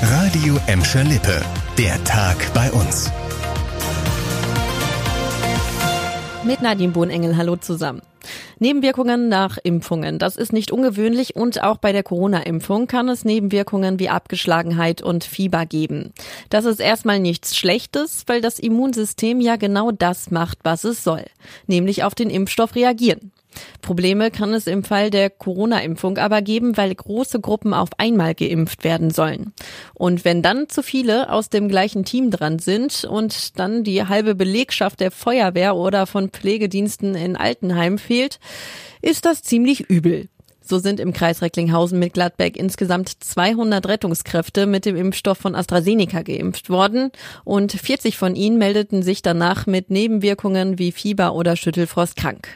Radio Emscher Lippe. Der Tag bei uns. Mit Nadine Bohnengel, hallo zusammen. Nebenwirkungen nach Impfungen. Das ist nicht ungewöhnlich und auch bei der Corona-Impfung kann es Nebenwirkungen wie Abgeschlagenheit und Fieber geben. Das ist erstmal nichts Schlechtes, weil das Immunsystem ja genau das macht, was es soll, nämlich auf den Impfstoff reagieren. Probleme kann es im Fall der Corona-Impfung aber geben, weil große Gruppen auf einmal geimpft werden sollen. Und wenn dann zu viele aus dem gleichen Team dran sind und dann die halbe Belegschaft der Feuerwehr oder von Pflegediensten in Altenheim fehlt, ist das ziemlich übel. So sind im Kreis Recklinghausen mit Gladbeck insgesamt 200 Rettungskräfte mit dem Impfstoff von AstraZeneca geimpft worden und 40 von ihnen meldeten sich danach mit Nebenwirkungen wie Fieber oder Schüttelfrost krank.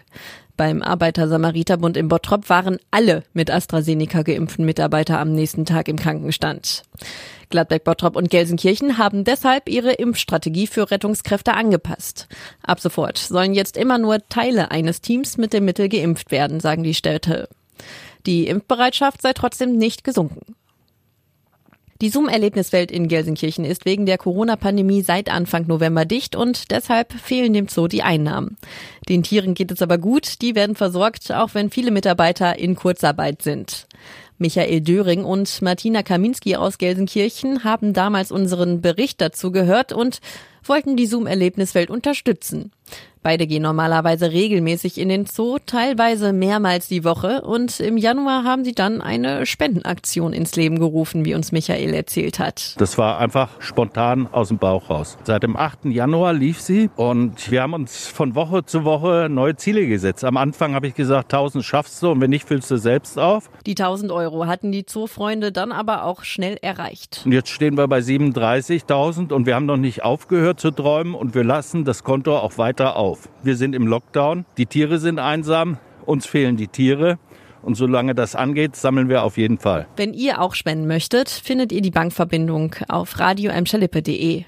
Beim Arbeiter-Samariter-Bund in Bottrop waren alle mit AstraZeneca geimpften Mitarbeiter am nächsten Tag im Krankenstand. Gladbeck, Bottrop und Gelsenkirchen haben deshalb ihre Impfstrategie für Rettungskräfte angepasst. Ab sofort sollen jetzt immer nur Teile eines Teams mit dem Mittel geimpft werden, sagen die Städte. Die Impfbereitschaft sei trotzdem nicht gesunken. Die Zoom-Erlebniswelt in Gelsenkirchen ist wegen der Corona-Pandemie seit Anfang November dicht und deshalb fehlen dem Zoo die Einnahmen. Den Tieren geht es aber gut, die werden versorgt, auch wenn viele Mitarbeiter in Kurzarbeit sind. Michael Döring und Martina Kaminski aus Gelsenkirchen haben damals unseren Bericht dazu gehört und wollten die Zoom-Erlebniswelt unterstützen. Beide gehen normalerweise regelmäßig in den Zoo, teilweise mehrmals die Woche und im Januar haben sie dann eine Spendenaktion ins Leben gerufen, wie uns Michael erzählt hat. Das war einfach spontan aus dem Bauch raus. Seit dem 8. Januar lief sie und wir haben uns von Woche zu Woche neue Ziele gesetzt. Am Anfang habe ich gesagt, 1000 schaffst du und wenn nicht, füllst du selbst auf. Die 1000 Euro hatten die Zoofreunde dann aber auch schnell erreicht. Und jetzt stehen wir bei 37.000 und wir haben noch nicht aufgehört zu träumen und wir lassen das Konto auch weiter auf auf. Wir sind im Lockdown, die Tiere sind einsam, uns fehlen die Tiere. Und solange das angeht, sammeln wir auf jeden Fall. Wenn ihr auch spenden möchtet, findet ihr die Bankverbindung auf radioemschalippe.de.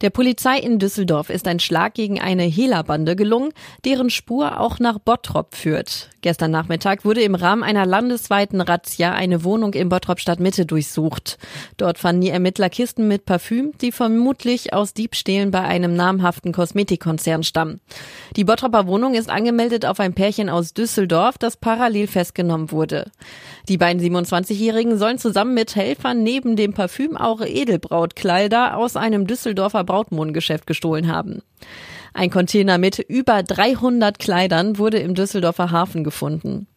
Der Polizei in Düsseldorf ist ein Schlag gegen eine Hehlerbande gelungen, deren Spur auch nach Bottrop führt. Gestern Nachmittag wurde im Rahmen einer landesweiten Razzia eine Wohnung in Bottrop Stadtmitte durchsucht. Dort fanden die Ermittler Kisten mit Parfüm, die vermutlich aus Diebstählen bei einem namhaften Kosmetikkonzern stammen. Die Bottroper Wohnung ist angemeldet auf ein Pärchen aus Düsseldorf, das parallel festgenommen wurde. Die beiden 27-Jährigen sollen zusammen mit Helfern neben dem Parfüm auch Edelbrautkleider aus einem Düsseldorfer Brautmodengeschäft gestohlen haben. Ein Container mit über 300 Kleidern wurde im Düsseldorfer Hafen gefunden.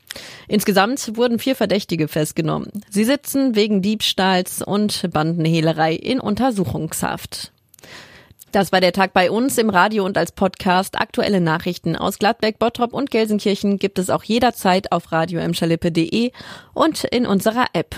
Insgesamt wurden vier Verdächtige festgenommen. Sie sitzen wegen Diebstahls und Bandenhehlerei in Untersuchungshaft. Das war der Tag bei uns im Radio und als Podcast. Aktuelle Nachrichten aus Gladbeck, Bottrop und Gelsenkirchen gibt es auch jederzeit auf radio und in unserer App.